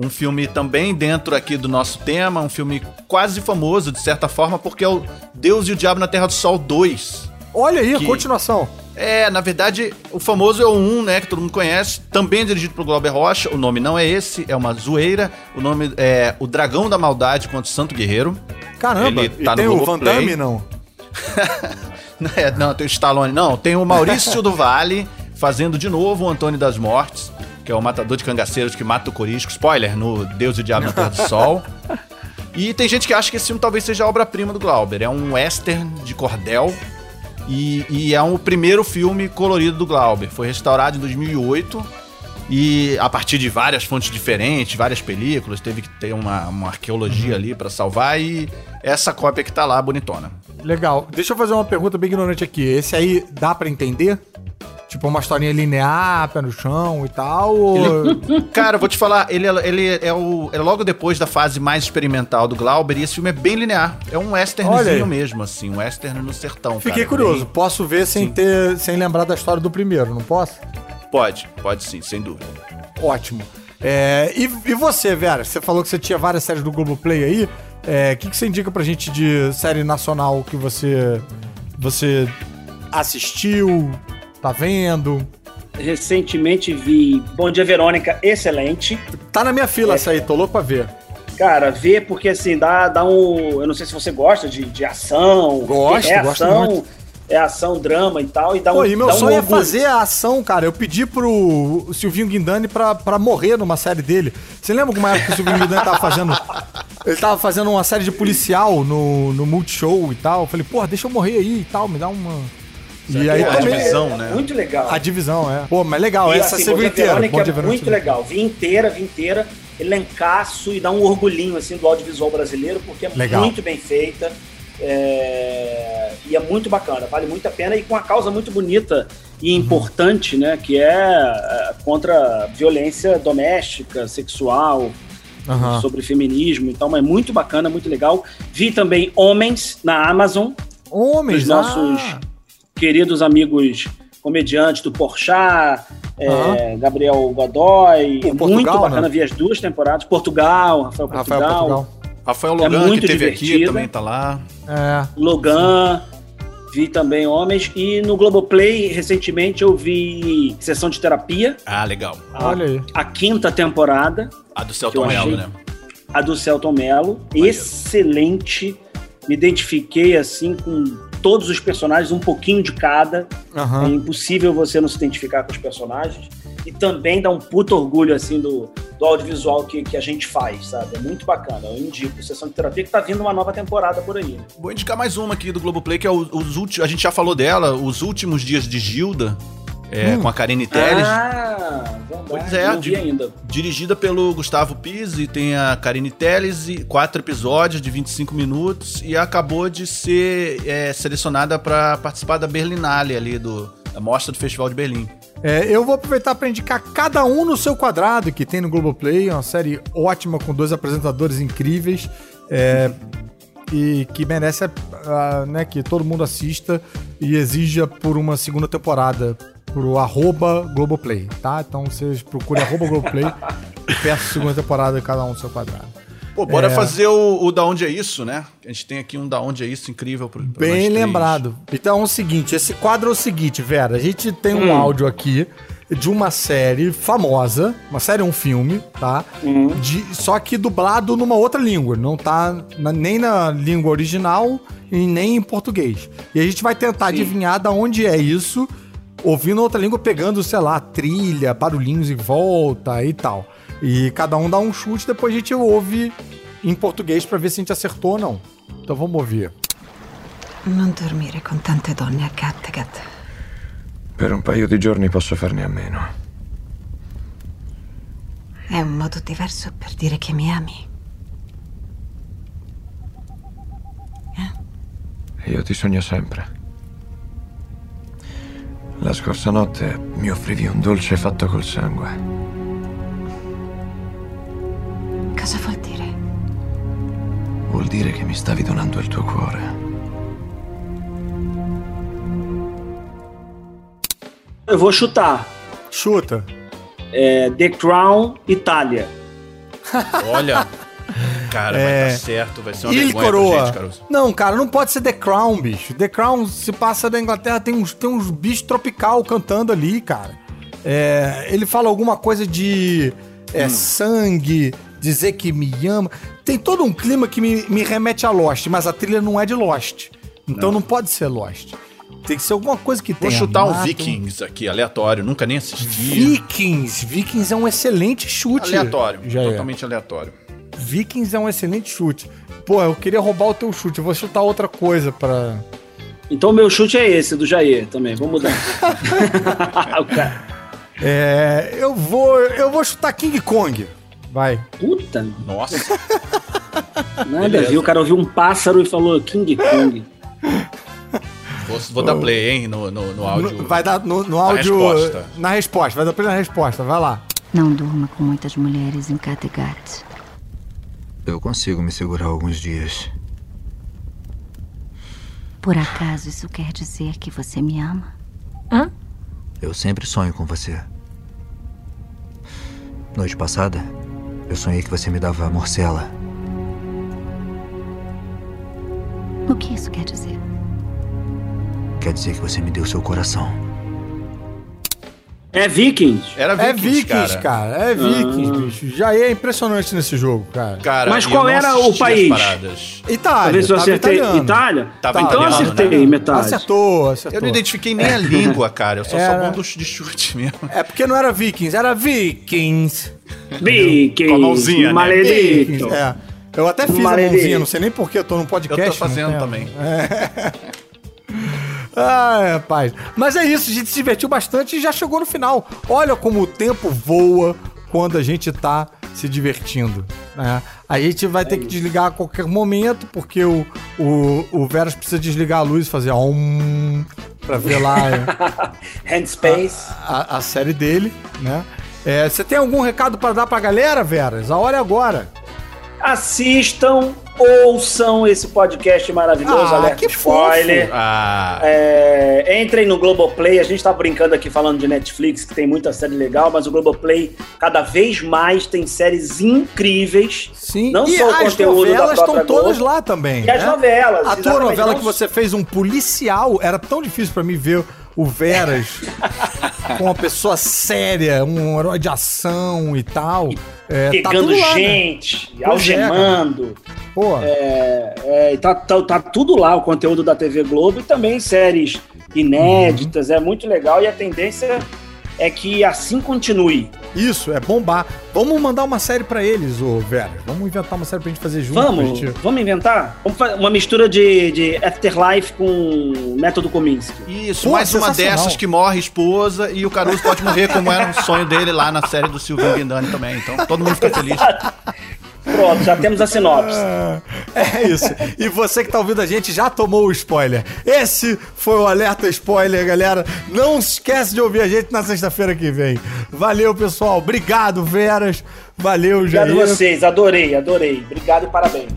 Um filme também dentro aqui do nosso tema, um filme quase famoso, de certa forma, porque é o Deus e o Diabo na Terra do Sol 2. Olha aí, que... a continuação. É, na verdade, o famoso é o 1, né, que todo mundo conhece, também dirigido por Glauber Rocha. O nome não é esse, é uma zoeira. O nome é O Dragão da Maldade contra o Santo Guerreiro. Caramba, Ele tá e tem o Van Damme, não? é, não, tem o Stallone. Não, tem o Maurício do Vale fazendo de novo o Antônio das Mortes que é o matador de cangaceiros que mata o corisco. Spoiler, no Deus e o Diabo na Terra do Sol. E tem gente que acha que esse filme talvez seja a obra-prima do Glauber. É um western de cordel e, e é um, o primeiro filme colorido do Glauber. Foi restaurado em 2008 e a partir de várias fontes diferentes, várias películas, teve que ter uma, uma arqueologia ali para salvar e essa cópia que tá lá, bonitona. Legal. Deixa eu fazer uma pergunta bem ignorante aqui. Esse aí dá para entender? Tipo, uma historinha linear, pé no chão e tal? Ou... Ele, cara, eu vou te falar, ele, é, ele é, o, é logo depois da fase mais experimental do Glauber e esse filme é bem linear. É um westernzinho mesmo, assim, um western no sertão. Fiquei cara, curioso. Bem... Posso ver sem ter, sem lembrar da história do primeiro, não posso? Pode, pode sim, sem dúvida. Ótimo. É, e, e, você, Vera? Você falou que você tinha várias séries do Globoplay aí. O é, que, que você indica pra gente de série nacional que você, você assistiu, Tá vendo? Recentemente vi Bom Dia Verônica, excelente. Tá na minha fila é. essa aí, tô louco pra ver. Cara, vê porque assim, dá, dá um. Eu não sei se você gosta de, de ação. Gosto, é gosto ação, muito. É ação, drama e tal. E dá Pô, um, e meu sonho um é fazer a ação, cara. Eu pedi pro Silvinho Guindani pra, pra morrer numa série dele. Você lembra alguma época que o Silvinho Guindani tava fazendo. Ele tava fazendo uma série de policial no, no Multishow e tal. Eu falei, porra, deixa eu morrer aí e tal, me dá uma. E aí é, também, a divisão, né? Muito legal. A divisão, é. Pô, mas legal, e, essa assim, você viu inteira. é muito legal. Vi inteira, vi inteira. Elencaço e dá um orgulhinho, assim, do audiovisual brasileiro, porque é legal. muito bem feita. É... E é muito bacana, vale muito a pena e com uma causa muito bonita e uhum. importante, né? Que é, é contra a violência doméstica, sexual, uhum. sobre feminismo. Então, é muito bacana, muito legal. Vi também Homens na Amazon. Homens, dos nossos ah queridos amigos comediantes do Porchat, uhum. é, Gabriel Godoy. Portugal, muito bacana, né? vi as duas temporadas. Portugal, Rafael Portugal. Rafael, Portugal. Rafael Logan, é muito que teve divertido. aqui, também tá lá. É. Logan, vi também Homens. E no Globoplay, recentemente, eu vi Sessão de Terapia. Ah, legal. A, Olha aí. A quinta temporada. A do Celton Mello, né? A do Celton Mello. Excelente. Me identifiquei, assim, com todos os personagens, um pouquinho de cada. Uhum. É impossível você não se identificar com os personagens. E também dá um puto orgulho, assim, do, do audiovisual que, que a gente faz, sabe? É muito bacana. Eu indico Sessão de Terapia, que tá vindo uma nova temporada por aí. Vou indicar mais uma aqui do Globoplay, que é os, os últimos. A gente já falou dela, Os Últimos Dias de Gilda. É, hum. com a Karine Telles. Ah, verdade. Pois é, di ainda. dirigida pelo Gustavo Pizzi, tem a Karine Telles, e quatro episódios de 25 minutos, e acabou de ser é, selecionada para participar da Berlinale ali, do, da mostra do Festival de Berlim. É, eu vou aproveitar para indicar cada um no seu quadrado, que tem no Globoplay, é uma série ótima com dois apresentadores incríveis. É, e que merece uh, né, que todo mundo assista e exija por uma segunda temporada pro arroba Globoplay, tá? Então vocês procurem arroba Globoplay e peçam segunda temporada de cada um do seu quadrado. Pô, bora é... fazer o, o, Da Onde É Isso, né? A gente tem aqui um Da Onde É Isso incrível pro, pro Bem lembrado. Então é o seguinte, esse quadro é o seguinte, Vera, a gente tem um hum. áudio aqui de uma série famosa, uma série, um filme, tá? Hum. De, só que dublado numa outra língua, não tá na, nem na língua original e nem em português. E a gente vai tentar Sim. adivinhar da onde é isso ouvindo outra língua, pegando, sei lá, trilha, barulhinhos em volta e tal. E cada um dá um chute, depois a gente ouve em português para ver se a gente acertou ou não. Então vamos ouvir. Non dormire con tante donne a Kattegat. Per un paio di giorni posso farne a meno. È un modo diverso per dire che mi ami. Eh? Io ti sogno sempre. La scorsa notte mi offrivi un dolce fatto col sangue. Cosa vuol dire? Vuol dire che mi stavi donando il tuo cuore. Eu vou chutar. Chuta. É, The Crown, Itália. Olha. Cara, é... vai dar certo, vai ser uma Il coroa. Gente, Caruso. Não, cara, não pode ser The Crown, bicho. The Crown se passa da Inglaterra, tem uns, tem uns bichos tropical cantando ali, cara. É, ele fala alguma coisa de é, hum. sangue, dizer que me ama. Tem todo um clima que me, me remete a Lost, mas a trilha não é de Lost. Então não, não pode ser Lost. Tem que ser alguma coisa que Vou tenha chutar um. Vikings aqui, aleatório. Nunca nem assisti. Vikings. Vikings é um excelente chute. Aleatório. Já é. totalmente aleatório. Vikings é um excelente chute. Pô, eu queria roubar o teu chute. Eu vou chutar outra coisa pra. Então meu chute é esse, do Jair também. Vamos mudar. É. Eu vou. Eu vou chutar King Kong. Vai. Puta, Nossa. nada ver. O cara ouviu um pássaro e falou King Kong. vou, vou dar play, hein, no, no, no áudio. Vai dar no, no áudio. resposta. Na resposta. Vai dar play na resposta. Vai lá. Não durma com muitas mulheres em Kattegat. Eu consigo me segurar alguns dias. Por acaso isso quer dizer que você me ama? Eu sempre sonho com você. Noite passada, eu sonhei que você me dava morcela. O que isso quer dizer? Quer dizer que você me deu seu coração. É Vikings. Era É Vikings, Vikings, cara. É Vikings, bicho. Já é impressionante nesse jogo, cara. Cara, Mas qual era o país? Itália. Pra ver se eu acertei. italiano. Itália? Tava então eu italiano, acertei né? metade. Acertou, acertou. Eu não identifiquei nem a língua, cara. Eu só Era- sou bom dos- de chute mesmo. É porque não era Vikings, era Vikings. Vikings. Com a mãozinha, né? Maledito. É. Eu até fiz Maledito. a mãozinha, não sei nem por que eu tô num podcast. Eu tô fazendo também. Ai, rapaz. Mas é isso, a gente se divertiu bastante e já chegou no final. Olha como o tempo voa quando a gente tá se divertindo. Né? A gente vai ter que desligar a qualquer momento, porque o, o, o Veras precisa desligar a luz e fazer um pra ver lá Handspace. a, a série dele, né? É, Você tem algum recado pra dar pra galera, Veras? A hora é agora. Assistam, ouçam esse podcast maravilhoso, Ah, Alerta que Spoiler. Ah, É, entrem no Globoplay. A gente tá brincando aqui falando de Netflix, que tem muita série legal, mas o Globoplay cada vez mais tem séries incríveis. Sim, Não e só o as conteúdo da novelas própria estão todas Globo. lá também. E as né? novelas, A tua novela não que você fez um policial, era tão difícil pra mim ver o Veras com uma pessoa séria, um herói de ação e tal. É, tá Pegando tudo lá, né? gente, Pois é, algemando. É, é, tá, tá, tá tudo lá, o conteúdo da TV Globo e também séries inéditas. É muito legal e a tendência é que assim continue. isso, é bombar. Vamos mandar uma série pra eles, ô Veras. Vamos inventar uma série pra gente fazer junto. Vamos, gente- vamos inventar? Vamos fazer uma mistura de, de Afterlife com Método Kominsky. isso, Pô, mais uma dessas que morre esposa e o Caruso pode morrer, como era o sonho dele lá na série do Silvio Guindani também. Então todo mundo fica feliz. Pronto, já temos a sinopse. É isso. E você que tá ouvindo a gente já tomou o spoiler. Esse foi o alerta spoiler, galera. Não esquece de ouvir a gente na sexta-feira que vem. Valeu, pessoal. Obrigado, Veras. Valeu, Jair. Obrigado a vocês, adorei, adorei. Obrigado e parabéns.